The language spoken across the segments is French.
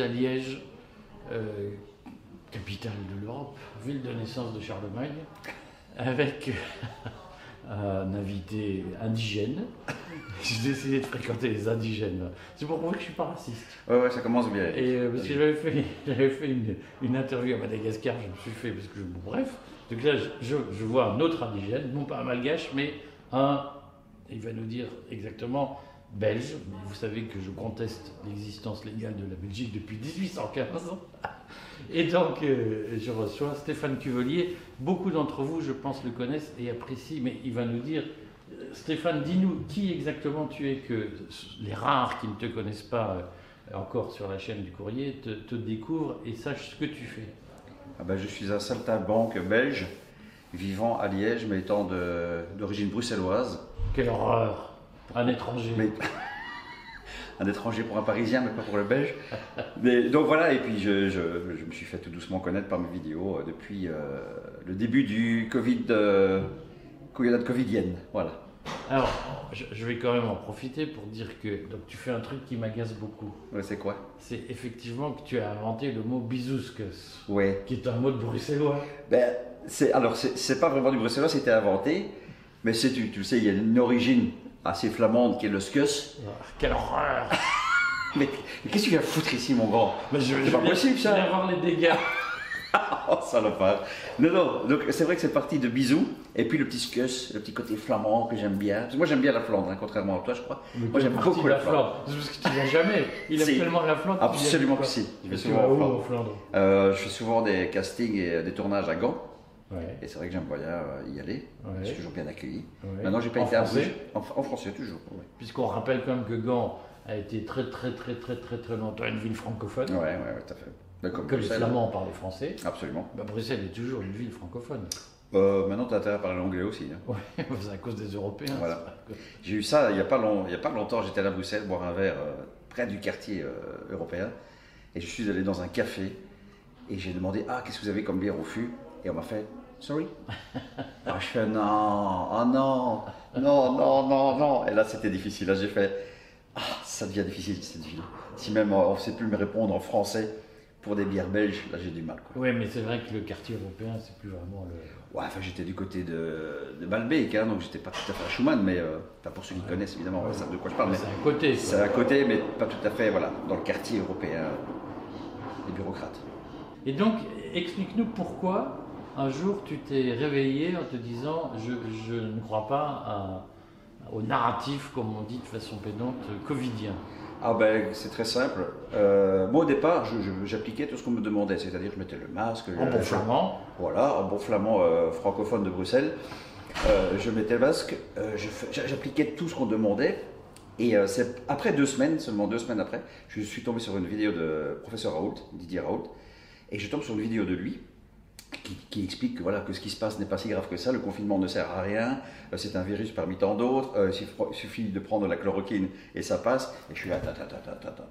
à Liège, euh, capitale de l'Europe, ville de naissance de Charlemagne, avec un invité indigène. J'ai décidé de fréquenter les indigènes. C'est pour moi que je suis pas raciste. Ouais, ouais, ça commence bien. Et euh, parce que j'avais fait, j'avais fait une, une interview à Madagascar, je me suis fait, parce que, bon, bref, donc là, je, je- je vois un autre indigène, non pas un malgache, mais un, il va nous dire exactement, belge. Vous savez que je conteste l'existence légale de la Belgique depuis 1815. Et donc, euh, je reçois Stéphane Cuvelier. Beaucoup d'entre vous, je pense, le connaissent et apprécient, mais il va nous dire euh, Stéphane, dis-nous qui exactement tu es, que les rares qui ne te connaissent pas euh, encore sur la chaîne du courrier te, te découvrent et sachent ce que tu fais. Ah ben, je suis un saltimbanque belge, vivant à Liège, mais étant d'origine bruxelloise. Quelle horreur Un étranger. Mais un étranger pour un Parisien, mais pas pour le Belge. Mais, donc voilà, et puis je, je- je me suis fait tout doucement connaître par mes vidéos euh, depuis euh, le début du Covid, euh, covidienne. Voilà. Alors, je, je vais quand même en profiter pour dire que donc, tu fais un truc qui m'agace beaucoup. Ouais, c'est quoi? C'est effectivement que tu as inventé le mot bisouscus, Ouais. qui est un mot de bruxellois. Ben, c'est, alors, c'est, c'est pas vraiment du bruxellois, c'était inventé, mais c'est, tu, tu sais, il y a une origine assez flamande qui est le skus. Ah, Quelle horreur Mais, mais qu'est-ce que tu viens foutre ici, mon grand? Mais je, C'est je pas possible, ça. Je viens voir les dégâts. Oh, salopard. Non, non, donc c'est vrai que c'est parti de bisous, et puis le petit scus, le petit côté flamand que j'aime bien. Parce que moi j'aime bien la Flandre, hein, contrairement à toi, je crois. Moi j'aime beaucoup la la Flandre? C'est parce que tu viens jamais. Il aime tellement la Flandre. Absolument que si. Je vais souvent vas en Flandre? Euh, je fais souvent des castings et des tournages à Gand, Ouais. et c'est vrai que j'aime bien euh, y aller. Je suis ouais, toujours bien accueilli. ouais. Maintenant j'ai pas En été à français? Bruges. En, en français toujours. ouais. Puisqu'on rappelle quand même que Gand a été très très très très très très longtemps une ville francophone. Ouais, ouais, ouais, tout à fait. Comme Que les. Flamands parlaient français. Absolument. Bah, Bruxelles est toujours une ville francophone. Euh, maintenant, tu as intérêt à parler l'anglais aussi. hein. Ouais, c'est à cause des Européens. Voilà. J'ai eu ça il n'y a, pas long- il y a pas longtemps. J'étais à Bruxelles boire un verre euh, près du quartier euh, européen. Et je suis allé dans un café. Et j'ai demandé Ah, qu'est-ce que vous avez comme bière au fût? Et on m'a fait Sorry? Ah, je fais Non, oh non, non, non, non, non. Et là, c'était difficile. Là, j'ai fait Ah, ça devient difficile cette ville. Si même euh, on ne sait plus me répondre en français pour des bières belges, là, j'ai du mal. Quoi. Ouais, mais c'est vrai que le quartier européen, c'est plus vraiment le. Ouais, enfin, j'étais du côté de, de Balbec, hein, donc j'étais pas tout à fait à Schumann, mais euh, enfin, pour ceux qui connaissent évidemment, Ouais. ils savent de quoi je parle. Mais C'est à côté. c'est à côté, mais pas tout à fait, voilà, dans le quartier européen des bureaucrates. Et donc, explique-nous pourquoi un jour tu t'es réveillé en te disant je, je ne crois pas à- au narratif, comme on dit de façon pédante, covidien. Ah ben, c'est très simple. Euh, moi, au départ, j'appliquais tout ce qu'on me demandait, c'est-à-dire je mettais le masque, En bon flamand, Voilà, un bon flamand euh, francophone de Bruxelles. Euh, je mettais le masque, j'appliquais tout ce qu'on demandait. Et c'est après deux semaines, seulement deux semaines après, je suis tombé sur une vidéo de professeur Raoult, Didier Raoult, et je tombe sur une vidéo de lui qui, qui explique que, voilà, que ce qui se passe n'est pas si grave que ça, le confinement ne sert à rien, euh, c'est un virus parmi tant d'autres, euh, il suffit- de prendre la chloroquine et ça passe. Et je suis là, attends, attends, attends, attends.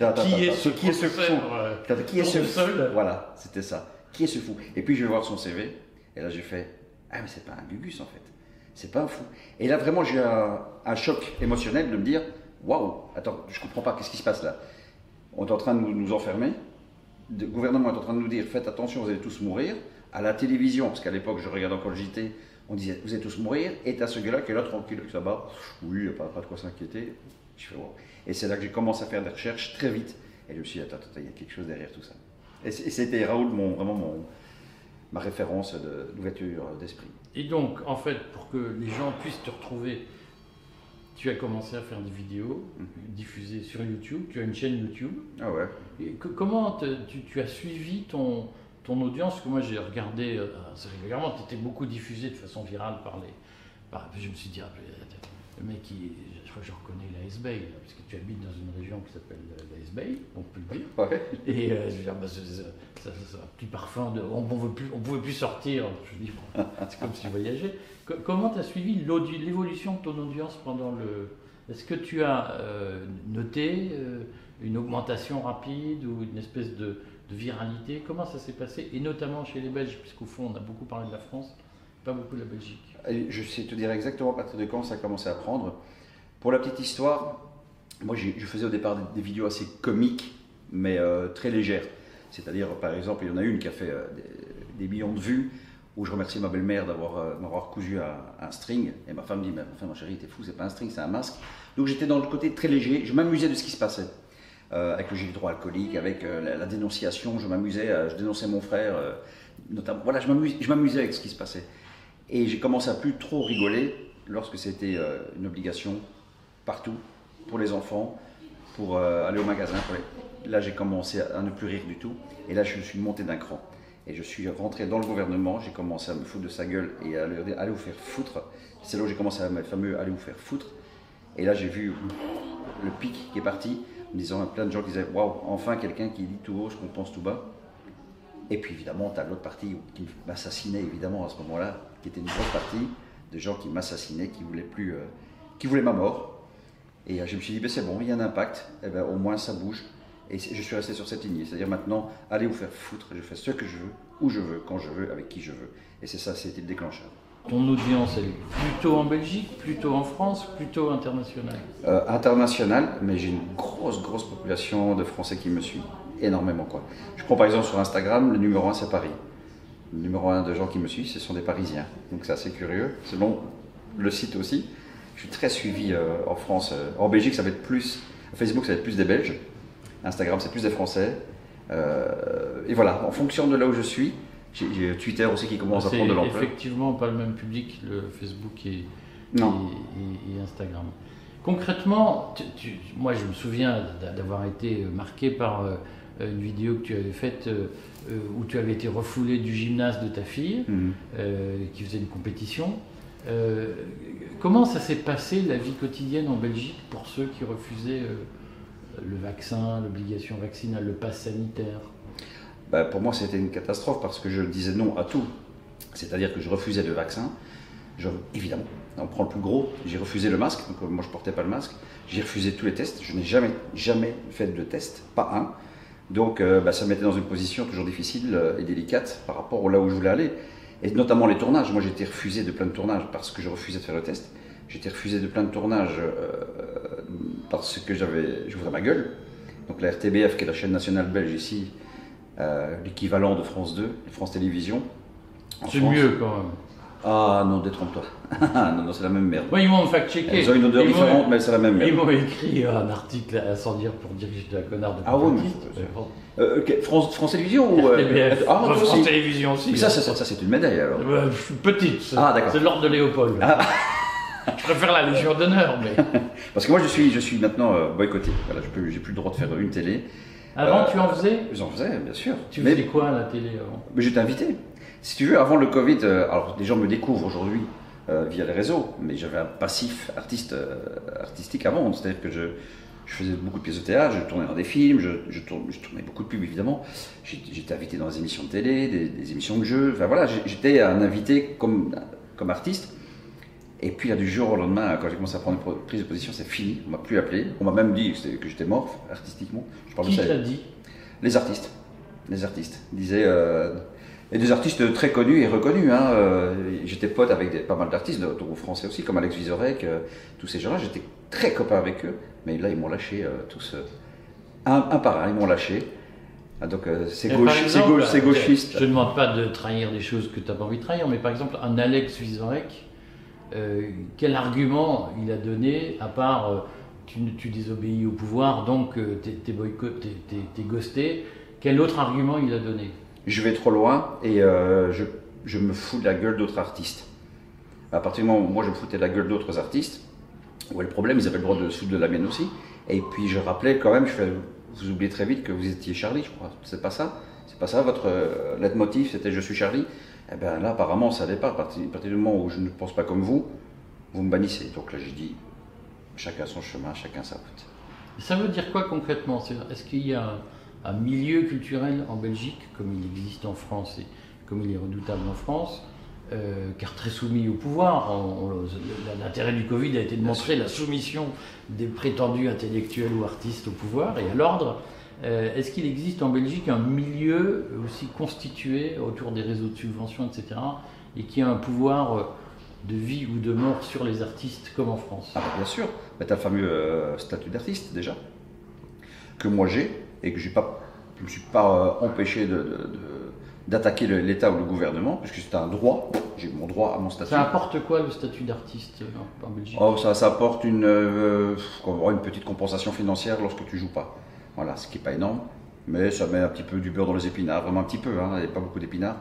Attends, qui est ce qui est ce fou qui est ce fou Voilà, c'était ça. Qui est ce fou? Et puis je vais voir son CV, et là j'ai fait Ah, mais c'est pas un gugus en fait. C'est pas un fou. Et là vraiment j'ai eu un, un choc émotionnel de me dire Waouh, attends, je comprends pas, qu'est-ce qui se passe là? On est en train de nous, nous enfermer. Le gouvernement est en train de nous dire Faites attention, vous allez tous mourir. À la télévision, parce qu'à l'époque je regardais encore le JT, on disait Vous allez tous mourir. Et t'as ce gars-là qui est là tranquille, qui là-bas. Oui, y a pas, pas de quoi s'inquiéter. Et c'est là que j'ai commencé à faire des recherches très vite. Et je me suis dit Attends, attends, il y a quelque chose derrière tout ça. Et c'était Raoul, mon, vraiment mon, ma référence de- d'ouverture d'esprit. Et donc, en fait, pour que les gens puissent te retrouver, tu as commencé à faire des vidéos Mhm. diffusées sur YouTube. Tu as une chaîne YouTube. Ah ouais Et que- comment te- tu, tu as suivi ton, ton audience? Parce que moi, j'ai regardé euh, assez régulièrement. Tu étais beaucoup diffusé de façon virale par les. par- je me suis dit, ah, le mec, il- je crois que je reconnais l'AS Bay, là, parce que tu habites dans une région qui s'appelle l'AS Bay, on peut le dire. Ouais. Et euh, je veux dire, bah, c'est- un petit parfum de. On ne pouvait, plus- sortir. Je dis, bon, c'est comme si je voyageais. Co- comment tu as suivi l'évolution de ton audience pendant le. Est-ce que tu as euh, noté euh, une augmentation rapide ou une espèce de, de viralité? Comment ça s'est passé? Et notamment chez les Belges, puisqu'au fond, on a beaucoup parlé de la France, pas beaucoup de la Belgique. Je sais te dire exactement à partir de quand ça a commencé à prendre. Pour la petite histoire, moi je faisais au départ des, vidéos assez comiques, mais très légères. C'est-à-dire, par exemple, il y en a une qui a fait des, millions de vues, où je remercie ma belle-mère d'avoir m'avoir cousu un, string. Et ma femme dit, mais enfin, mon chéri, t'es fou, c'est pas un string, c'est un masque. Donc j'étais dans le côté très léger, je m'amusais de ce qui se passait. Euh, avec le gilet alcoolique, avec euh, la, dénonciation, je m'amusais, euh, je dénonçais mon frère, notamment. Voilà, je m'amusais avec ce qui se passait. Et j'ai commencé à plus trop rigoler lorsque c'était une obligation partout, pour les enfants, pour aller au magasin. Là, j'ai commencé à, ne plus rire du tout. Et là, je suis monté d'un cran. Et je suis rentré dans le gouvernement, j'ai commencé à me foutre de sa gueule et à lui dire allez vous faire foutre. C'est là où j'ai commencé à le fameux allez vous faire foutre. Et là, j'ai vu le pic qui est parti en disant plein de gens qui disaient Waouh, enfin quelqu'un qui dit tout haut ce qu'on pense tout bas. Et puis évidemment, tu as l'autre partie qui m'assassinait évidemment à ce moment-là, qui était une grosse partie de gens qui m'assassinaient, qui voulaient plus, euh, qui voulaient ma mort. Et euh, je me suis dit, ben, c'est bon, il y a un impact, et eh ben, au moins ça bouge. Et je suis resté sur cette ligne. C'est-à-dire maintenant, allez vous faire foutre, je fais ce que je veux, où je veux, quand je veux, avec qui je veux. Et c'est ça, c'était le déclencheur. Ton audience, elle est plutôt en Belgique, plutôt en France, plutôt internationale euh, Internationale, mais j'ai une grosse, grosse population de Français qui me suivent. Énormément, quoi. Je prends par exemple sur Instagram, le numéro 1, c'est Paris. Le numéro 1 de gens qui me suivent, ce sont des Parisiens. Donc c'est assez curieux. Selon le site aussi. Je suis très suivi euh, en France. Euh, en Belgique, ça va être plus. Facebook, ça va être plus des Belges. Instagram, c'est plus des Français. et voilà, en fonction de là où je suis, j'ai Twitter aussi qui commence à prendre de l'ampleur. effectivement pas le même public, le Facebook et, et, Instagram. Concrètement, moi je me souviens d'avoir été marqué par euh, une vidéo que tu avais faite euh, euh, où tu avais été refoulé du gymnase de ta fille mhm. qui faisait une compétition. Comment ça s'est passé la vie quotidienne en Belgique pour ceux qui refusaient le vaccin, l'obligation vaccinale, le pass sanitaire? Bah, pour moi c'était une catastrophe parce que je disais non à tout. C'est-à-dire que je refusais le vaccin. Je, évidemment, on prend le plus gros, j'ai refusé le masque, donc euh, moi je portais pas le masque. J'ai refusé tous les tests, je n'ai jamais, jamais fait de test, pas un. Donc euh, bah, ça me mettait dans une position toujours difficile euh, et délicate par rapport au là où je voulais aller. Et notamment les tournages. Moi j'ai été refusé de plein de tournages parce que je refusais de faire le test. J'ai été refusé de plein de tournages parce que j'avais, je voudrais ma gueule. Donc la RTBF, qui est la chaîne nationale belge ici, euh, l'équivalent de France 2, France Télévisions. C'est mieux quand même. Ah non, détrompe-toi. non, non, c'est la même merde. Oui, ils m'ont fact-checké. Ils ont une odeur différente, mais c'est la même merde. Ils m'ont écrit un article à sans dire pour dire que j'étais un connard de Ah oui, euh, France, France Télévisions ou euh, Ah, France Télévisions aussi. Mais ça, ça, ça, c'est une médaille alors. petite. Ah, d'accord. C'est l'ordre de Léopold. Ah. je préfère la Légion d'honneur, mais. Parce que moi, je suis, je suis maintenant boycotté. Voilà, je n'ai plus le droit de faire une télé. Avant, tu en faisais J'en faisais, bien sûr. Tu faisais quoi à la télé avant? Mais j'étais invité. Si tu veux, avant le Covid, euh, alors les gens me découvrent aujourd'hui euh, via les réseaux, mais j'avais un passif artiste, euh, artistique avant. C'est-à-dire que je, je, faisais beaucoup de pièces de théâtre, je tournais dans des films, je, je, tournais, beaucoup de pubs évidemment. J'étais invité dans des émissions de télé, des, des émissions de jeux. Enfin voilà, j'étais un invité comme, comme artiste. Et puis, là, du jour au lendemain, quand j'ai commencé à prendre une prise de position, c'est fini. On m'a plus appelé. On m'a même dit que j'étais mort artistiquement. Je parle Qui l'a dit? Les artistes. Les artistes. Disaient. Euh, et des artistes très connus et reconnus. Hein. Euh, j'étais pote avec des, pas mal d'artistes, français aussi, comme Alex Vizorek, euh, tous ces gens-là. J'étais très copain avec eux. Mais là, ils m'ont lâché tous. Un, par un, ils m'ont lâché. Ah, donc c'est gauche, gauchiste. Je ne demande pas de trahir des choses que tu n'as pas envie de trahir, mais par exemple, un Alex Vizorek euh, quel argument il a donné, à part euh, tu, désobéis au pouvoir, donc euh, tu es, ghosté, quel autre argument il a donné? Je vais trop loin et je, je, me fous de la gueule d'autres artistes. À partir du moment où moi je me foutais de la gueule d'autres artistes, où le problème, ils avaient le droit de foutre de la mienne aussi. Et puis je rappelais quand même, je vous oubliez très vite que vous étiez Charlie, je crois. C'est pas ça C'est pas ça votre leitmotiv, c'était je suis Charlie eh bien là, apparemment, ça n'est pas. À partir, du moment où je ne pense pas comme vous, vous me bannissez. Donc là, j'ai dit, chacun son chemin, chacun sa route. Ça veut dire quoi concrètement? Est-ce qu'il y a un, milieu culturel en Belgique, comme il existe en France et comme il est redoutable en France, euh, car très soumis au pouvoir. L'intérêt du Covid a été de montrer la soumission des prétendus intellectuels ou artistes au pouvoir et à l'ordre. Euh, est-ce qu'il existe en Belgique un milieu aussi constitué autour des réseaux de subventions, etc., et qui a un pouvoir de vie ou de mort sur les artistes comme en France? Ah, bien sûr. Bah, tu as le fameux euh, statut d'artiste déjà, que moi j'ai, et que pas, je ne me suis pas euh, empêché de, de- de- d'attaquer l'État ou le gouvernement, puisque c'est un droit, j'ai mon droit à mon statut. Ça apporte quoi le statut d'artiste en, en Belgique? Oh, ça, ça apporte une, euh, une petite compensation financière lorsque tu joues pas. Voilà, ce qui n'est pas énorme, mais ça met un petit peu du beurre dans les épinards, vraiment un petit peu, hein, il n'y a pas beaucoup d'épinards.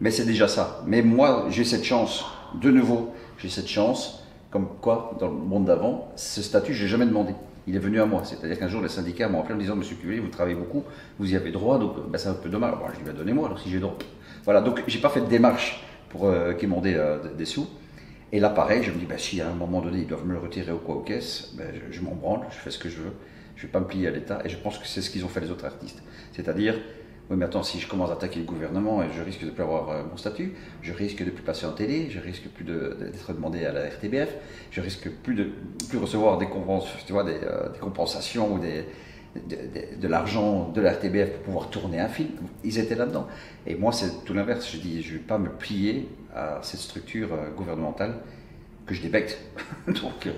Mais c'est déjà ça. Mais moi, j'ai cette chance, de nouveau, j'ai cette chance, comme quoi, dans le monde d'avant, ce statut, je l'ai jamais demandé. Il est venu à moi. C'est-à-dire qu'un jour, les syndicats m'ont appelé en me disant Monsieur Cuvelier, vous travaillez beaucoup, vous y avez droit, donc ben, c'est un peu dommage. Bon, je lui ai dit, donnez-moi, alors si j'ai droit. Voilà, donc j'ai pas fait de démarche pour euh, qu'ils m'ont euh, des sous. Et là, pareil, je me dis, bah, si à un moment donné, ils doivent me le retirer ou quoi aux caisses, ben, je, je m'en branle, je fais ce que je veux. Je ne vais pas me plier à l'État. Et je pense que c'est ce qu'ils ont fait les autres artistes. C'est-à-dire, oui, mais attends, si je commence à attaquer le gouvernement, je risque de ne plus avoir euh, mon statut, je risque de plus passer en télé, je risque plus d'être demandé à la RTBF, je risque plus de plus recevoir des, euh, compensations ou de- de l'argent de la RTBF pour pouvoir tourner un film. Ils étaient là-dedans. Et moi, c'est tout l'inverse. Je dis, je ne vais pas me plier à cette structure euh, gouvernementale que je débecte. Donc, euh,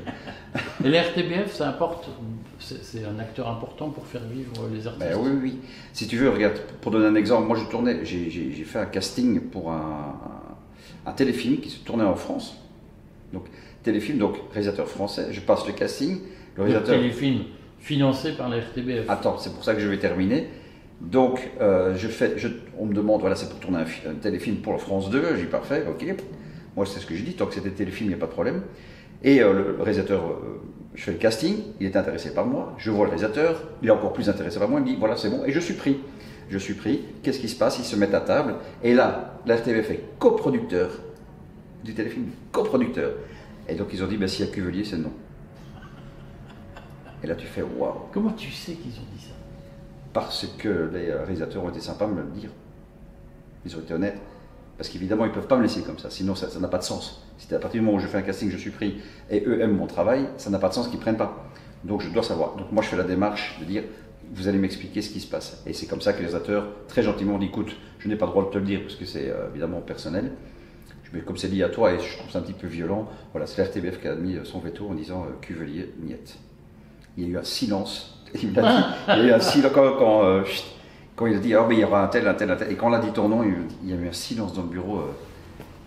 Et la RTBF, ça importe, c'est un acteur important pour faire vivre les artistes. Ben oui, oui. Si tu veux, regarde, pour donner un exemple, moi je tournais, j'ai- fait un casting pour un, téléfilm qui se tournait en France. Donc, téléfilm, donc réalisateur français, je passe le casting, le téléfilm financé par la RTBF. Attends, c'est pour ça que je vais terminer. Donc, euh, je fais, je- on me demande, voilà, c'est pour tourner un, fi- un téléfilm pour la France 2, j'ai parfait, ok. Moi, c'est ce que j'ai dit, tant que c'était téléfilm, il n'y a pas de problème. Et euh, le, réalisateur, euh, je fais le casting, il est intéressé par moi, je vois le réalisateur, il est encore plus intéressé par moi, il me dit, voilà, c'est bon, et je suis pris. Je suis pris, qu'est-ce qui se passe? Ils se mettent à table, et là, la RTBF est coproducteur du téléfilm, coproducteur. Et donc, ils ont dit, ben, s'il y a Cuvelier, c'est non. Et là, tu fais, waouh Comment tu sais qu'ils ont dit ça? Parce que les réalisateurs ont été sympas de me le dire. Ils ont été honnêtes. Parce qu'évidemment, ils ne peuvent pas me laisser comme ça, sinon ça n'a pas de sens. Si à partir du moment où je fais un casting, je suis pris, et eux aiment mon travail, ça n'a pas de sens qu'ils ne prennent pas. Donc je dois savoir. Donc moi, je fais la démarche de dire, vous allez m'expliquer ce qui se passe. Et c'est comme ça que les réalisateurs, très gentiment, dit, écoute, je n'ai pas le droit de te le dire, parce que c'est euh, évidemment personnel. Mais comme c'est lié à toi, et je trouve ça un petit peu violent, voilà, c'est l'RTBF qui a admis euh, son veto en disant, euh, Cuvelier, niette. Il y a eu un silence. Il y a eu un silence quand, quand il a dit, ah, mais il y aura un tel, un tel, un tel. Et quand on a dit ton nom, il, y a eu un silence dans le bureau euh,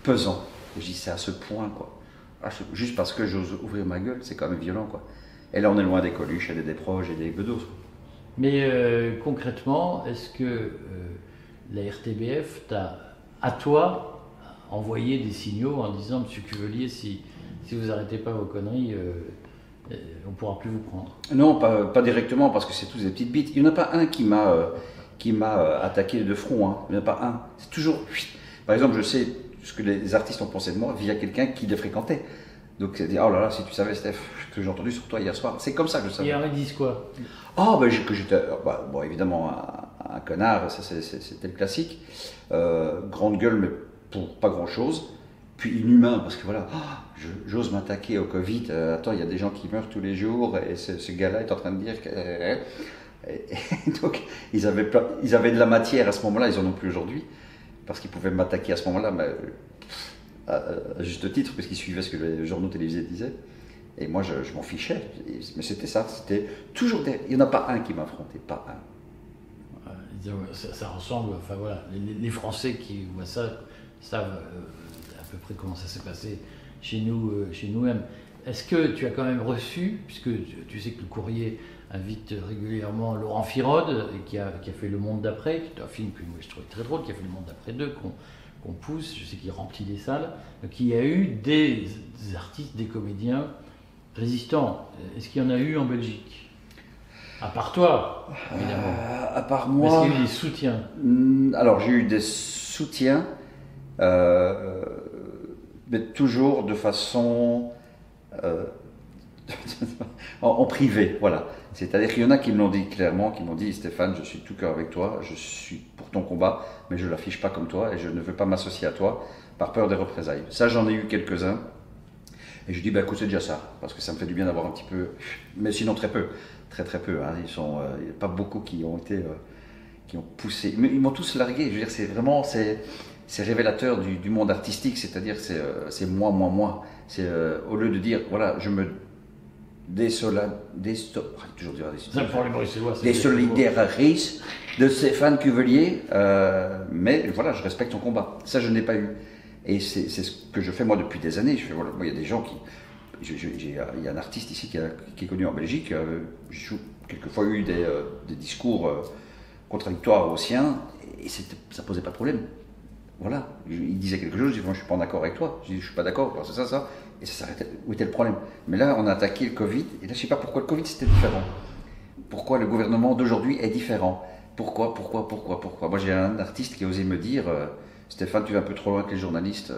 pesant. Et je dis, c'est à ce point, quoi. Ah, juste parce que j'ose ouvrir ma gueule, c'est quand même violent, quoi. Et là, on est loin des Coluches, et des proches et des bedos. Mais euh, concrètement, est-ce que euh, la RTBF t'a, à toi, envoyé des signaux en disant Monsieur Cuvelier, si, si vous arrêtez pas vos conneries, euh, on pourra plus vous prendre? Non, pas, pas directement, parce que c'est tous des petites bites. Il n'y en a pas un qui m'a qui m'a euh, attaqué de front. hein. A pas un. C'est toujours. Par exemple, je sais ce que les artistes ont pensé de moi via quelqu'un qui les fréquentait. Donc, dire, oh là là, si tu savais, Steph, ce que j'ai entendu sur toi hier soir. C'est comme ça que je savais. Alors ils disent quoi? Ah, ben, que j'étais. euh, bah, bon, évidemment, un, un connard, ça c'était le classique. Euh, grande gueule, mais pour pas grand chose. Puis inhumain, parce que voilà, ah, j'ose m'attaquer au Covid. euh, attends, il y a des gens qui meurent tous les jours, et ce, ce gars-là est en train de dire que. Et, donc, ils avaient, ils avaient de la matière à ce moment-là, ils en ont plus aujourd'hui, parce qu'ils pouvaient m'attaquer à ce moment-là, mais, à, juste titre, parce qu'ils suivaient ce que les journaux télévisés disaient. Et moi, je, m'en fichais. Mais c'était ça, c'était toujours des... Il n'y en a pas un qui m'affrontait, pas un. Ça, ça ressemble, enfin voilà, les, Français qui voient ça savent euh, à peu près comment ça s'est passé chez nous, euh, chez nous-mêmes. Est-ce que tu as quand même reçu, puisque tu sais que le courrier invite régulièrement Laurent Firode, qui a, qui a fait Le Monde d'après, qui est un film que moi je trouvais très drôle, qui a fait Le Monde d'après 2, qu'on qu'on pousse, je sais qu'il remplit des salles, y a eu des, des artistes, des comédiens résistants. Est-ce qu'il y en a eu en Belgique? À part toi, évidemment. Euh, à part Mais Est-ce moi... qu'il y a eu des soutiens Hmm, Alors, j'ai eu des soutiens, euh, mais toujours de façon euh, en, en privé, voilà. C'est-à-dire qu'il y en a qui me l'ont dit clairement, qui m'ont dit Stéphane, je suis tout cœur avec toi, je suis pour ton combat, mais je ne l'affiche pas comme toi et je ne veux pas m'associer à toi par peur des représailles. Ça, j'en ai eu quelques-uns. Et je dis, bah, écoute, c'est déjà ça, parce que ça me fait du bien d'avoir un petit peu, mais sinon très peu, très très peu. hein. Ils sont, euh, il n'y a pas beaucoup qui ont été, euh, qui ont poussé, mais ils m'ont tous largué. Je veux dire, c'est vraiment, c'est, révélateur du, monde artistique, c'est-à-dire c'est euh, moi, moi, moi. C'est au lieu de dire, voilà, je me désola, désto, ah, toujours dire de Stéphane Cuvelier, euh, mais voilà, je respecte ton combat. Ça, je n'ai pas eu. Et c'est ce que je fais moi depuis des années. Je fais, voilà, moi, il y a des gens qui. Il y a un artiste ici qui, a- qui est connu en Belgique. euh, J'ai quelquefois eu des, euh, des discours euh, contradictoires aux siens, et ça posait pas de problème. Voilà, il disait quelque chose, je dis, moi je suis pas en accord avec toi, je dis, je suis pas d'accord, c'est ça, ça, et ça s'arrêtait. Où était le problème? Mais là, on a attaqué le Covid, et là, je sais pas pourquoi le Covid c'était différent. Pourquoi le gouvernement d'aujourd'hui est différent? Pourquoi, pourquoi, pourquoi, pourquoi? Moi, j'ai un artiste qui a osé me dire, euh, Stéphane, tu vas un peu trop loin avec les journalistes, euh,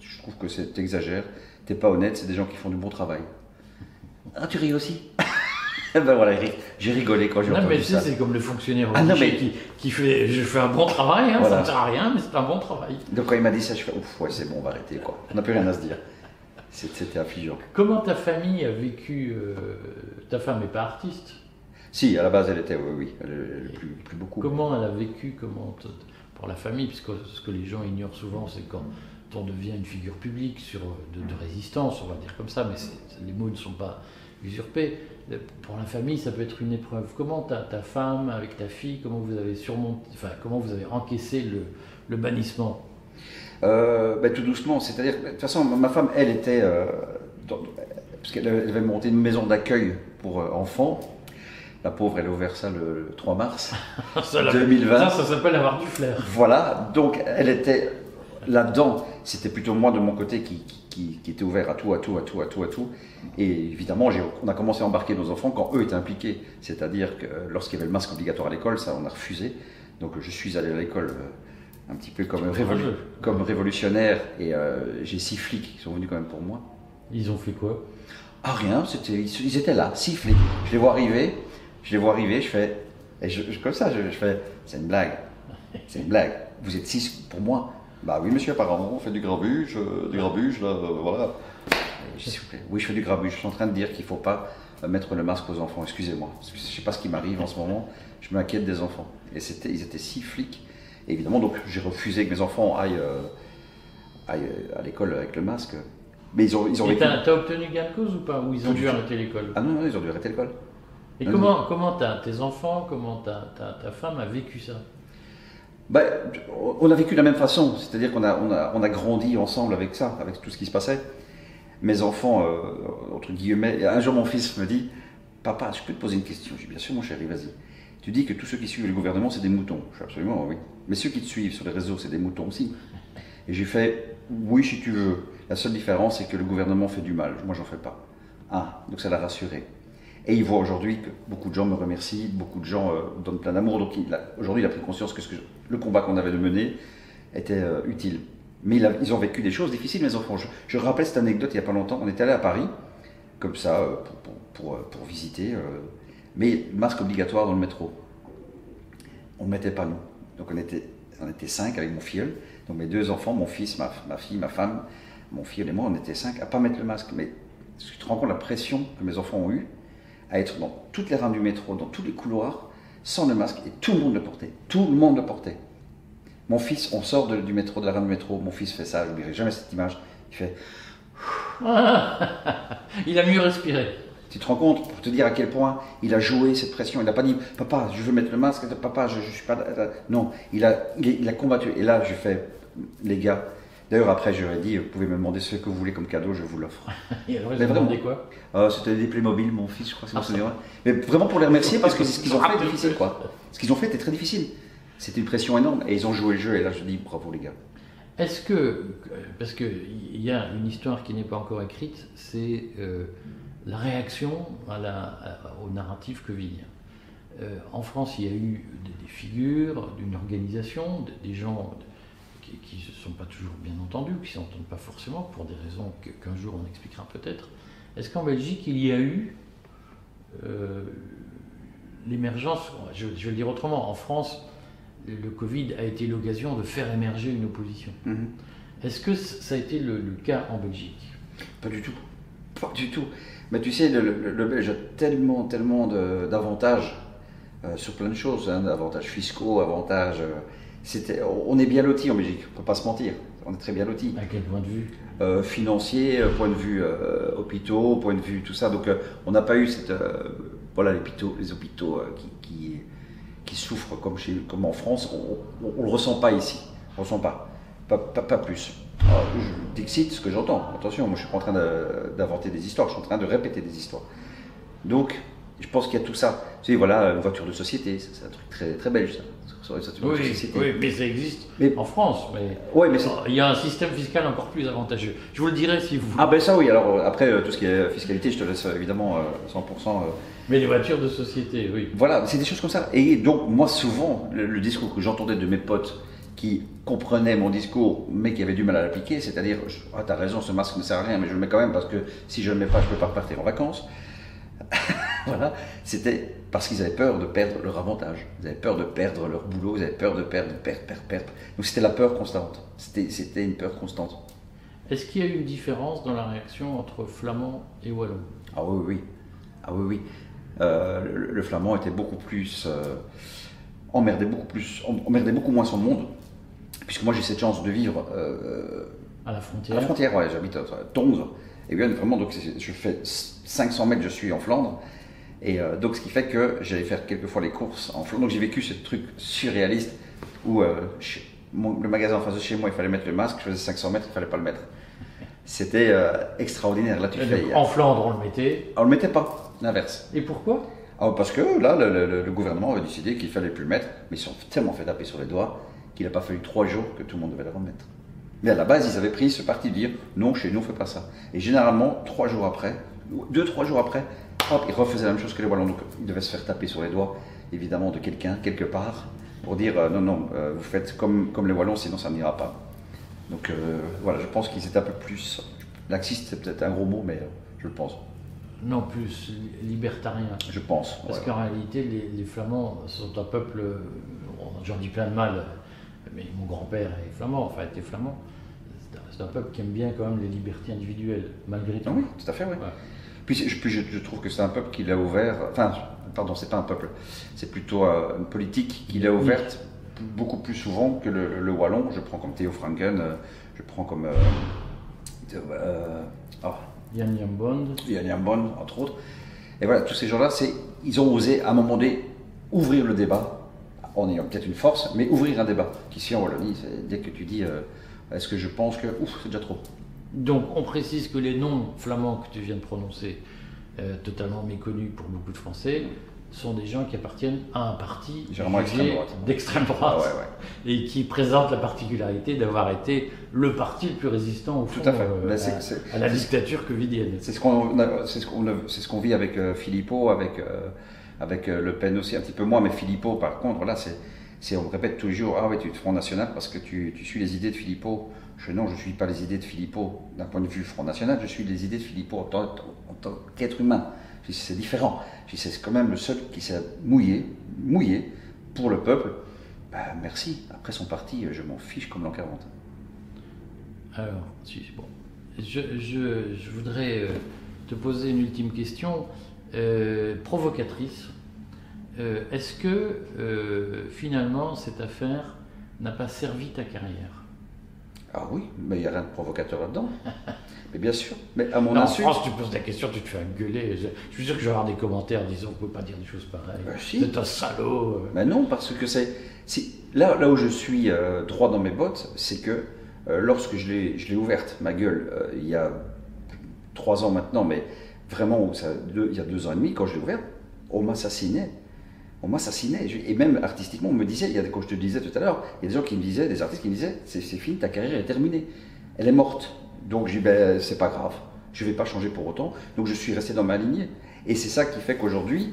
je trouve que c'est t'exagères, t'es pas honnête, c'est des gens qui font du bon travail. Ah, tu ris aussi? Ben voilà, j'ai rigolé quand j'ai Non, mais entendu tu sais, ça. c'est comme le fonctionnaire Ah, non, mais- qui, qui fait Je fais un bon travail, hein, ça ne sert à rien, mais c'est un bon travail. Donc quand il m'a dit ça, je fais, ouf, ouais, c'est bon, on va arrêter, quoi. On n'a plus rien à se dire. C'était affligeant. Comment ta famille a vécu euh, Ta femme n'est pas artiste? Si, à la base, elle était, oui, oui, elle, elle plus, plus beaucoup. Comment elle a vécu comment pour la famille? Puisque ce que les gens ignorent souvent, c'est quand on devient une figure publique sur, de, de résistance, on va dire comme ça, mais les mots ne sont pas usurpés. Euh, Pour la famille, ça peut être une épreuve. Comment ta, ta femme, avec ta fille, comment vous avez surmonté, enfin, comment vous avez encaissé le, le bannissement? Euh, ben, tout doucement, c'est-à-dire, de toute façon, ma femme, elle était, euh, dans- parce qu'elle elle avait monté une maison d'accueil pour euh, enfants. La pauvre, elle a ouvert ça le, le 3 mars. ça, la- 2020. Ça, ça s'appelle avoir du flair. Voilà, donc elle était là-dedans. C'était plutôt moi de mon côté qui, qui, qui était ouvert à tout, à tout, à tout, à tout, à tout. Et évidemment, on a commencé à embarquer nos enfants quand eux étaient impliqués. C'est-à-dire que lorsqu'il y avait le masque obligatoire à l'école, ça on a refusé. Donc je suis allé à l'école un petit peu comme, révolu- Courageux. comme révolutionnaire et euh, j'ai six flics qui sont venus quand même pour moi. Ils ont fait quoi? Ah rien, c'était, ils, étaient là, six flics. Je les vois arriver, je les vois arriver, je fais, et je, je- comme ça, je, je fais, c'est une blague, c'est une blague. Vous êtes six pour moi Bah oui monsieur, apparemment, on fait du grabuge, euh, du grabuge, là, euh, voilà. S'il vous plaît, oui je fais du grabuge, je suis en train de dire qu'il faut pas mettre le masque aux enfants, excusez-moi, je sais pas ce qui m'arrive en ce moment, je m'inquiète des enfants. Et c'était, ils étaient six flics, et évidemment, donc j'ai refusé que mes enfants aillent, euh, aillent à l'école avec le masque. Mais ils ont, ils ont Et t'as, obtenu gain de cause ou pas? Ou ils ont dû arrêter l'école? Ah non, non, ils ont dû arrêter l'école. Et Ah comment, comment t'as, tes enfants, comment ta femme a vécu ça? Ben, on a vécu de la même façon, c'est-à-dire qu'on a, on a, on a grandi ensemble avec ça, avec tout ce qui se passait. Mes enfants, euh, entre guillemets, un jour mon fils me dit Papa, je peux te poser une question Je dis Bien sûr, mon chéri, vas-y. Tu dis que tous ceux qui suivent le gouvernement, c'est des moutons. Absolument, oui. Mais ceux qui te suivent sur les réseaux, c'est des moutons aussi. Et j'ai fait Oui, si tu veux. La seule différence, c'est que le gouvernement fait du mal. Moi, j'en fais pas. Ah, donc ça l'a rassuré. Et il voit aujourd'hui que beaucoup de gens me remercient, beaucoup de gens euh, donnent plein d'amour. Donc aujourd'hui, il a pris conscience que, le combat qu'on avait de mener était euh, utile. Mais ils ont vécu des choses difficiles, mes enfants. Je, je rappelle cette anecdote il n'y a pas longtemps. On était allé à Paris, comme ça, euh, pour visiter. Mais masque obligatoire dans le métro. On ne mettait pas, nous. Donc on était, on était cinq avec mon filleul. Donc mes deux enfants, mon fils, ma, ma fille, ma femme, mon filleul et moi, on était cinq à pas mettre le masque. Mais tu te rends compte la pression que mes enfants ont eue à être dans toutes les rames du métro, dans tous les couloirs, sans le masque, et tout le monde le portait. Tout le monde le portait. Mon fils, on sort du métro, de la rame du métro, mon fils fait ça, je n'oublierai jamais cette image. Il fait, Il a mieux respiré. Tu te rends compte, pour te dire à quel point il a joué cette pression, il n'a pas dit, papa, je veux mettre le masque, papa, je ne suis pas... Non, il a, il, a- il a combattu. Et là, je fais, les gars, d'ailleurs après, j'aurais dit, vous pouvez me demander ce que vous voulez comme cadeau, je vous l'offre. Et alors, vraiment. demandé quoi? Euh, C'était des Playmobil, mon fils, je crois, c'est souvenir. Mais vraiment pour les remercier parce que ce qu'ils ont fait difficile, quoi. Ce qu'ils ont fait était très difficile. C'était une pression énorme et ils ont joué le jeu et là je dis bravo les gars. Est-ce que, parce qu'il y a une histoire qui n'est pas encore écrite, c'est euh, la réaction à la, à- au narratif covidien. Euh, en France, il y a eu des, des figures d'une organisation, des, des gens qui ne se sont pas toujours bien entendus, qui ne s'entendent pas forcément, pour des raisons qu'un jour on expliquera peut-être. Est-ce qu'en Belgique, il y a eu euh, l'émergence, je, je vais le dire autrement, en France, le, Covid a été l'occasion de faire émerger une opposition. Est-ce que ça a été le, le cas en Belgique? Pas du tout. Pas du tout. Mais tu sais, le, le- le Belge a tellement, tellement d'avantages euh, sur plein de choses, hein, avantages fiscaux, avantages. euh, on est bien loti en Belgique, on peut pas se mentir. On est très bien loti. À quel point de vue? Euh, financier, point de vue hôpitaux, point de vue tout ça. Donc on n'a pas eu cette, voilà, les hôpitaux, les hôpitaux qui, qui, qui souffrent comme, chez, comme en France. On ne le ressent pas ici. On le ressent pas. Pas, pas, pas plus. Alors, je t'excite ce que j'entends. Attention, moi je suis pas en train de- d'inventer des histoires, je suis en train de répéter des histoires. Donc, je pense qu'il y a tout ça. Tu sais, voilà, une voiture de société, c'est un truc très, très belge, ça. Oui, mais ça existe Mais- en France. Mais Ouais, mais il y a un système fiscal encore plus avantageux. Je vous le dirai si vous. Ah ben ça oui, alors après euh, tout ce qui est fiscalité, je te laisse euh, évidemment euh, 100%. euh, Mais les voitures de société, oui. Voilà, c'est des choses comme ça. Et donc, moi, souvent, le, le discours que j'entendais de mes potes qui comprenaient mon discours, mais qui avaient du mal à l'appliquer, c'est-à-dire, ah, t'as raison, ce masque ne sert à rien, mais je le mets quand même parce que si je ne le mets pas, je ne peux pas repartir en vacances. voilà, c'était parce qu'ils avaient peur de perdre leur avantage. Ils avaient peur de perdre leur boulot, ils avaient peur de perdre, de perdre, perdre, perdre. Donc, c'était la peur constante. C'était c'était une peur constante. Est-ce qu'il y a eu une différence dans la réaction entre flamand et wallon? Ah oui, oui. Ah oui, oui. Euh, le, le flamand était beaucoup plus. euh, emmerdait beaucoup plus. emmerdait beaucoup moins son monde. Puisque moi j'ai cette chance de vivre euh, à la à frontière la frontière, ouais, j'habite à Tongres. Et bien vraiment, donc je fais 500 mètres, je suis en Flandre. Et euh, donc ce qui fait que j'allais faire quelquefois les courses en Flandre. Donc j'ai vécu ce truc surréaliste où euh, mon- le magasin en face de chez moi, il fallait mettre le masque, je faisais 500 mètres, il fallait pas le mettre. C'était euh, extraordinaire. Là tu Et fais. donc, En Flandre, on le mettait. On le mettait pas, l'inverse. Et pourquoi? Ah, parce que là, le, le- le gouvernement avait décidé qu'il fallait plus le mettre, mais ils sont tellement fait taper sur les doigts qu'il n'a pas fallu trois jours que tout le monde devait le remettre. Mais à la base, ils avaient pris ce parti de dire non, chez nous, on ne fait pas ça. Et généralement, trois jours après, deux, trois jours après, hop, ils refaisaient la même chose que les Wallons. Donc, ils devaient se faire taper sur les doigts, évidemment, de quelqu'un, quelque part, pour dire euh, non, non, euh, vous faites comme, comme les Wallons, sinon ça n'ira pas. Donc euh, voilà, je pense qu'ils étaient un peu plus. Laxiste, c'est peut-être un gros mot, mais je le pense. Non, plus libertarien. Je pense. Parce ouais. qu'en réalité, les, les Flamands sont un peuple, j'en dis plein de mal, mais mon grand-père est flamand, enfin était flamand. C'est un- peuple qui aime bien quand même les libertés individuelles, malgré tout. Ah oui, tout à fait, oui. Ouais. Puis, je, je trouve que c'est un peuple qui l'a ouvert. Enfin, pardon, c'est pas un peuple, c'est plutôt euh, une politique qui l'a ouverte beaucoup plus souvent que le, le wallon. Je prends comme Théo Franken, euh, je prends comme. Euh, euh, oh, Yann Yambond, Yann Yambon, entre autres. Et voilà, tous ces gens-là, ils ont osé à un moment donné ouvrir le débat, en ayant peut-être une force, mais ouvrir un débat. Qu'ici en Wallonie, dès que tu dis euh, est-ce que je pense que. Ouf, c'est déjà trop. Donc, on précise que les noms flamands que tu viens de prononcer, euh, totalement méconnus pour beaucoup de Français, sont des gens qui appartiennent à un parti droite. d'extrême Ah droite ouais, ouais. et qui présente la particularité d'avoir été le parti le plus résistant au fond Tout à fait. euh, Ben, à, la dictature. C'est ce qu'on a- c'est ce qu'on ce qu'on vit avec Philippot, avec, avec euh, Le Pen aussi, un petit peu moins, mais Philippot, par contre, là, c'est, on répète toujours Ah oui, tu es de Front National parce que tu, tu suis les idées de Philippot. Je, non, je ne suis pas les idées de Philippot d'un point de vue Front National, je suis les idées de Philippot en tant, qu'être humain. C'est différent. C'est quand même le seul qui s'est mouillé, mouillé pour le peuple. Ben, merci. Après son parti, je m'en fiche comme l'an 40. Alors, bon. je, je- je voudrais euh, te poser une ultime question euh, provocatrice. Euh, Est-ce que euh, finalement cette affaire n'a pas servi ta carrière? Ah oui, mais il n'y a rien de provocateur là-dedans. mais bien sûr. Mais à mon Non, En insu. France, tu poses la question, tu te fais engueuler. Je, je suis sûr que je vais avoir des commentaires disant qu'on ne peut pas dire des choses pareilles. Bah, si. C'est un salaud. Mais non, parce que c'est. Là, là où je suis droit dans mes bottes, c'est que lorsque je l'ai ouverte, ma gueule, il y a trois ans maintenant, mais vraiment, il y a deux ans et demi, quand je l'ai ouverte, on m'assassinait. On m'assassinait. Je- Et même artistiquement, on me disait, il y a, comme je te disais tout à l'heure, il y a des gens qui me disaient, des artistes qui me disaient, c'est fini, ta carrière est terminée. Elle est morte. Donc j'ai dit, ben, c'est pas grave, je vais pas changer pour autant. Donc je suis resté dans ma lignée. Et c'est ça qui fait qu'aujourd'hui,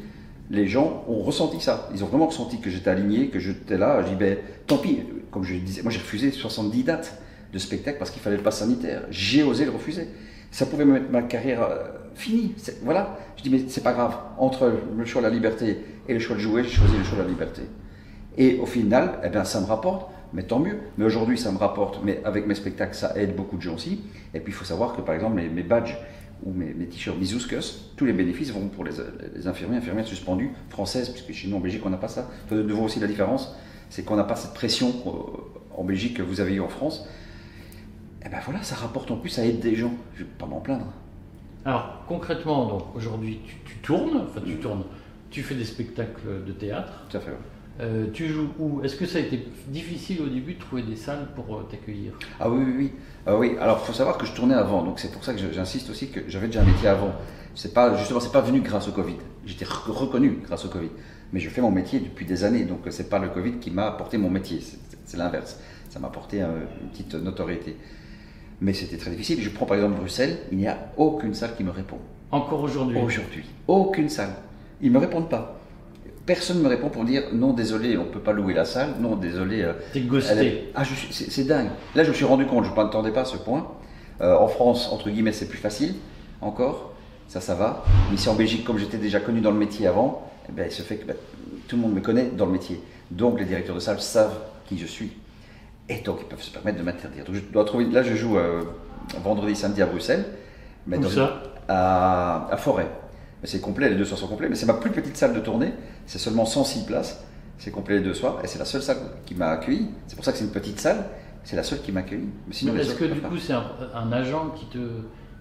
les gens ont ressenti ça. Ils ont vraiment ressenti que j'étais aligné, que j'étais là. J'ai dit, ben, tant pis. Comme je disais, moi j'ai refusé 70 dates de spectacle parce qu'il fallait le pass sanitaire. J'ai osé le refuser. Ça pouvait me mettre ma carrière C'est- Voilà. Je dis, mais c'est pas grave. Entre le choix de la liberté et le choix de jouer, j'ai choisi le choix de la liberté. Et au final, eh bien, ça me rapporte, mais tant mieux. Mais aujourd'hui, ça me rapporte, mais avec mes spectacles, ça aide beaucoup de gens aussi. Et puis, il faut savoir que, par exemple, mes, badges ou mes, t-shirts Mizouskus, tous les bénéfices vont pour les, infirmiers, infirmières suspendues françaises, puisque chez nous, en Belgique, on n'a pas ça. Toi, de voir aussi la différence. C'est qu'on n'a pas cette pression euh, en Belgique que vous avez eu en France. Et ben voilà, ça rapporte en plus, ça aide des gens. Je ne vais pas m'en plaindre. Alors concrètement, donc aujourd'hui, tu, tu tournes, enfin tu tournes, tu fais des spectacles de théâtre. Tout à fait. Euh, tu joues où? Est-ce que ça a été difficile au début de trouver des salles pour euh, t'accueillir? Ah oui, oui, oui. Ah oui. Alors, il faut savoir que je tournais avant, donc c'est pour ça que j'insiste aussi que j'avais déjà un métier avant. C'est pas justement, c'est pas venu grâce au Covid. J'étais re- reconnu grâce au Covid, mais je fais mon métier depuis des années, donc c'est pas le Covid qui m'a apporté mon métier. C'est- l'inverse. Ça m'a apporté euh, une petite notoriété. Mais c'était très difficile. Je prends par exemple Bruxelles, il n'y a aucune salle qui me répond. Encore aujourd'hui Aujourd'hui, aucune salle. Ils me répondent pas. Personne ne me répond pour dire non, désolé, on ne peut pas louer la salle. Non, désolé. euh, T'es ghosté. Ah, je suis- c'est dingue. Là, je me suis rendu compte, je ne m'attendais pas à ce point. Euh, en France, entre guillemets, c'est plus facile, encore. Ça, ça va. Mais ici en Belgique, comme j'étais déjà connu dans le métier avant, eh ben, il se fait que ben, tout le monde me connaît dans le métier. Donc, les directeurs de salle savent qui je suis. Et donc, ils peuvent se permettre de m'interdire. Donc, je dois trouver. Là, je joue euh, vendredi, samedi à Bruxelles. Mais Où dans- ça? à, à Forêt. Mais c'est complet, les deux soirs sont complets. Mais c'est ma plus petite salle de tournée. C'est seulement 106 places. C'est complet les deux soirs. Et c'est la seule salle qui m'a accueilli. C'est pour ça que c'est une petite salle. C'est la seule qui m'a accueilli. Mais sinon, les Est-ce que du coup c'est un, un agent qui te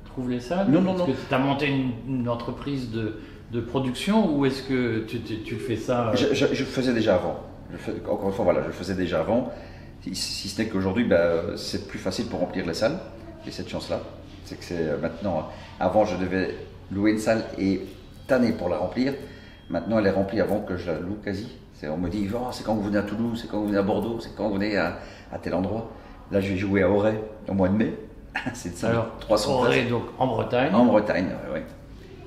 trouve les salles Non, non, Est-ce non. que tu as monté une, une entreprise de, de production ou est-ce que tu, tu- tu fais ça euh, Je, je- faisais déjà avant. Je fais- encore une fois, voilà, je le faisais déjà avant. Si, ce n'est qu'aujourd'hui, ben, c'est plus facile pour remplir les salles. J'ai cette chance-là. C'est que c'est euh, maintenant. Avant, je devais louer une salle et tanner pour la remplir. Maintenant, elle est remplie avant que je la loue quasi. On me dit, Oh, c'est quand vous venez à Toulouse, c'est quand vous venez à Bordeaux, c'est quand vous venez à, à tel endroit. Là, je vais jouer à Auray au mois de mai. c'est de Alors, 300 places. Auray, donc en Bretagne. En Bretagne, ouais, ouais.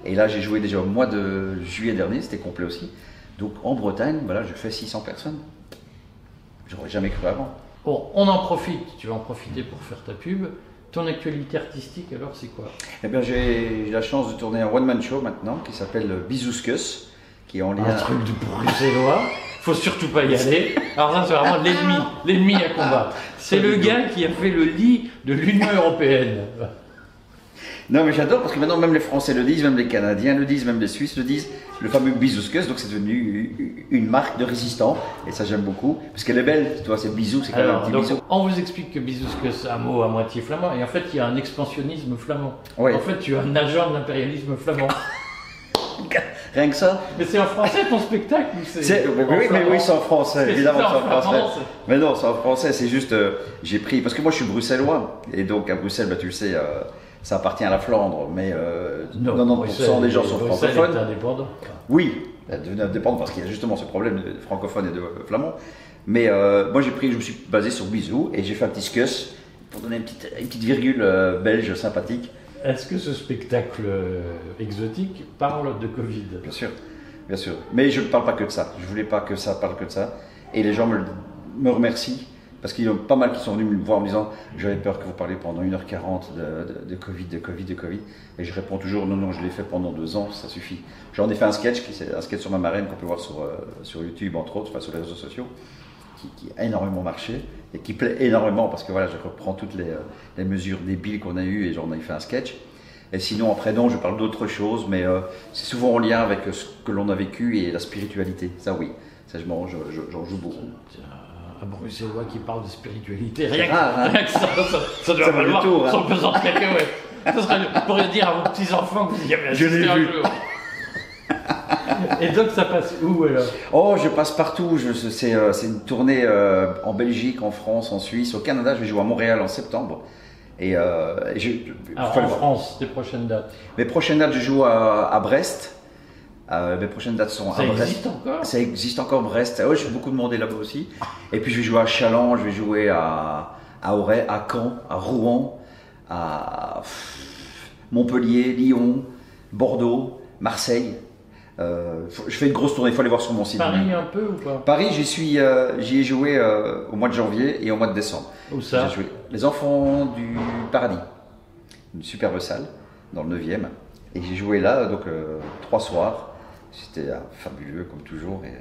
Et là, j'ai joué déjà au mois de juillet dernier, c'était complet aussi. Donc en Bretagne, voilà, je fais 600 personnes. J'aurais jamais cru avant. Bon, on en profite, tu vas en profiter pour faire ta pub. Ton actualité artistique, alors, c'est quoi? Eh bien, j'ai la chance de tourner un one-man show maintenant qui s'appelle Bizouskus, qui est en lien. Un truc de bruxellois. Faut surtout pas y aller. Alors là, c'est vraiment l'ennemi, l'ennemi à combattre. C'est le gars qui a fait le lit de l'Union européenne. Non, mais j'adore parce que maintenant, même les Français le disent, même les Canadiens le disent, même les Suisses le disent. Le fameux Bizouskus, donc c'est devenu une marque de résistant. Et ça, j'aime beaucoup. Parce qu'elle est belle, tu vois, c'est bisou, c'est quand même un petit donc, bisou. on vous explique que Bisouske, c'est un mot à moitié flamand, et en fait, il y a un expansionnisme flamand. En fait, tu es un agent de l'impérialisme flamand. Rien que ça. Mais c'est en français ton spectacle c'est mais oui, mais oui, c'est en français, évidemment, c'est en français. Mais non, c'est en français, c'est juste, euh, j'ai pris, parce que moi je suis bruxellois, et donc à Bruxelles, bah, tu le sais, euh, ça appartient à la Flandre, mais euh, 90% des gens sont francophones. indépendant. Oui, elle est devenue indépendante parce qu'il y a justement ce problème de francophone et de flamand. Mais euh, moi j'ai pris, je me suis basé sur Bisou, et j'ai fait un petit scus pour donner une petite, une petite virgule euh, belge sympathique, Est-ce que ce spectacle euh, exotique parle de Covid? Bien sûr, bien sûr. Mais je ne parle pas que de ça, je voulais pas que ça parle que de ça. Et les gens me, me remercient parce qu'il y a pas mal qui sont venus me voir en me disant J'avais peur que vous parliez pendant 1h40 de, Covid, de Covid, de Covid. Et je réponds toujours Non, non, je l'ai fait pendant deux ans, ça suffit. J'en ai fait un sketch, un sketch sur ma marraine qu'on peut voir sur, euh, sur YouTube, entre autres, enfin sur les réseaux sociaux, qui, a énormément marché et qui plaît énormément parce que voilà, je reprends toutes les, euh, les mesures débiles qu'on a eues et j'en ai fait un sketch. Et sinon, après, non, je parle d'autres choses, mais euh, c'est souvent en lien avec ce que l'on a vécu et la spiritualité. Ça, oui, ça, je je- joue beaucoup. Un bruxellois qui parle de spiritualité, rien que, rare, hein rien que ça, ça, ça doit valoir tour, son pesant de cacahuètes. Ça serait, vous pourriez dire à vos petits-enfants que vous y avez assisté un vu. jour. Et donc ça passe où alors? Oh, je passe partout. Je- C'est euh, c'est une tournée euh, en Belgique, en France, en Suisse, au Canada. Je vais jouer à Montréal en septembre. Et, euh, et je, Alors en. France, tes prochaines dates? Mes prochaines dates, je joue à, à Brest. Euh, mes prochaines dates sont Ça à Brest. existe encore Ça existe encore Brest. Ah ouais, j'ai beaucoup demandé là-bas aussi. Et puis je vais jouer à Chaland, je vais jouer à, à Auray, à Caen, à Rouen, à Montpellier, Lyon, Bordeaux, Marseille. Euh, je fais une grosse tournée, il faut aller voir sur mon site. Paris un peu ou pas Paris, j'y suis, euh, j'y ai joué euh, au mois de janvier et au mois de décembre. Où ça? J'ai joué Les Enfants du Paradis, une superbe salle dans le 9e. Et j'ai joué là, donc trois soirs. C'était euh, fabuleux, comme toujours. Et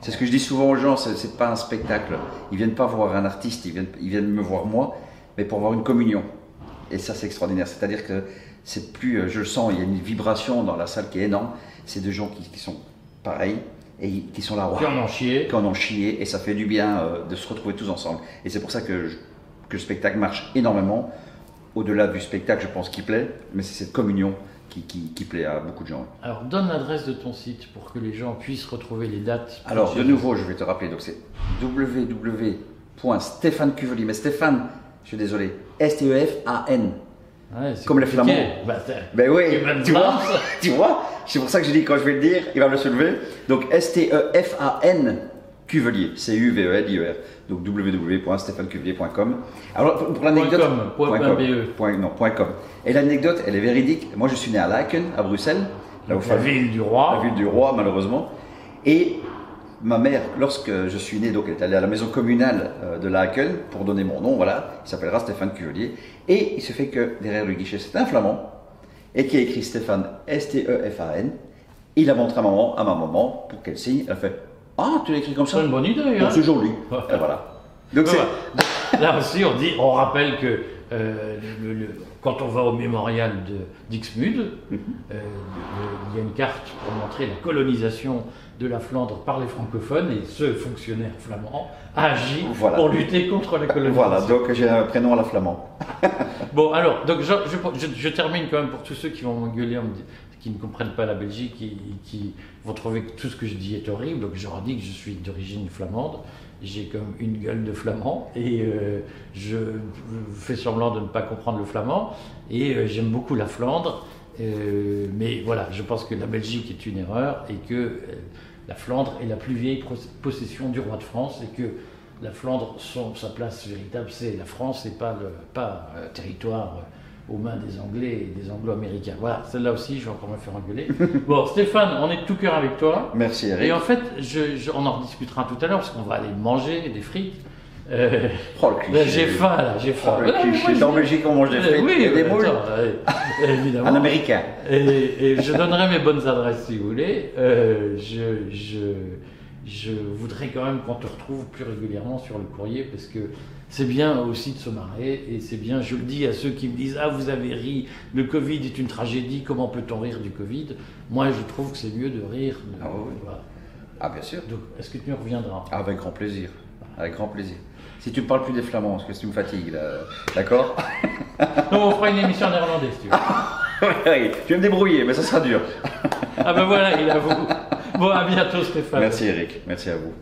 c'est ce que je dis souvent aux gens c'est, pas un spectacle. Ils viennent pas voir un artiste, ils viennent, ils viennent me voir moi, mais pour voir une communion. Et ça, c'est extraordinaire. C'est-à-dire que c'est plus, euh, je le sens, il y a une vibration dans la salle qui est énorme. C'est des gens qui, qui sont pareils, et qui sont là, Qui en ont chié. qui en ont chié, et ça fait du bien euh, de se retrouver tous ensemble. Et c'est pour ça que, je- que le spectacle marche énormément. Au-delà du spectacle, je pense qu'il plaît, mais c'est cette communion qui, qui- qui plaît à beaucoup de gens. Alors, donne l'adresse de ton site pour que les gens puissent retrouver les dates. Alors, de nouveau, je vais te rappeler, donc c'est www.stéphane mais Stéphane, je suis désolé, S-T-E-F-A-N. Ouais, c'est Comme compliqué. Flamands. Bah, Ben oui, tu vois, tu vois, c'est pour ça que j'ai dit quand je vais le dire, il va me le soulever. Donc S-T-E-F-A-N Cuvelier, C-U-V-E-L-I-E-R. Donc www.stéphanecuvelier.com. Alors pour, l'anecdote, Point com, point com, BE. point- non, point com. Et l'anecdote, elle est véridique. Moi, je suis né à Laken, à Bruxelles, là où Donc, la ville du roi. la ville du roi, malheureusement. Et ma mère, lorsque je suis né, donc elle est allée à la maison communale euh, de Laken pour donner mon nom, voilà, il s'appellera Stéphane Cuvelier. Et il se fait que derrière le guichet, c'est un flamand, et qui a écrit Stéphane, S-T-E-F-A-N. Il a montré à, maman, à ma maman pour qu'elle signe. Elle fait Ah, tu l'as écrit comme ça C'est une bonne idée. Hein C'est joli. Et voilà. Donc Ouais. Là aussi, on, dit, on rappelle que euh, le- le- quand on va au mémorial de Dixmude, Mhm. euh, le- il y a une carte pour montrer la colonisation de la Flandre par les francophones et ce fonctionnaire flamand a agi Voilà. pour lutter contre la colonisation. Voilà, donc j'ai un prénom à la flamand. Bon, alors, donc je, je- je- je termine quand même pour tous ceux qui vont m'engueuler, en me qui ne comprennent pas la Belgique, qui, qui vont trouver que tout ce que je dis est horrible. Donc je leur dis que je suis d'origine flamande, j'ai comme une gueule de flamand et euh, je fais semblant de ne pas comprendre le flamand et euh, j'aime beaucoup la Flandre. Euh, mais voilà, je pense que la Belgique est une erreur et que la Flandre est la plus vieille possession du roi de France et que la Flandre, son- sa place véritable, c'est la France et pas le pas territoire aux mains des Anglais et des Anglo-Américains. Voilà, celle-là aussi, je vais encore me faire engueuler. bon, Stéphane, on est de tout cœur avec toi. Merci Et Eric. en fait, je- je- on en rediscutera tout à l'heure parce qu'on va aller manger des frites. Euh, Oh le cliché. là, j'ai faim, là, j'ai faim. Oh, le moi, je vais- Belgique, on mange des Euh, frites oui, et des moules. évidemment. Un américain. Et, et je donnerai mes bonnes adresses si vous voulez. Euh, je, je, je voudrais quand même qu'on te retrouve plus régulièrement sur le courrier parce que c'est bien aussi de se marrer et c'est bien, je le dis à ceux qui me disent Ah, vous avez ri, le Covid est une tragédie, comment peut-on rire du Covid? Moi, je trouve que c'est mieux de rire. de- Ah oui, voilà. Ah bien sûr. Donc, est-ce que tu nous reviendras? Avec grand plaisir. Avec grand plaisir. Si tu ne parles plus des flamands, parce que tu me fatigues là. D'accord? Non, on fera une émission en néerlandais si tu veux. Oui, Je vais me débrouiller, mais ça sera dur. Ah ben voilà, il avoue. Bon, à bientôt Stéphane. Merci Eric. Merci à vous.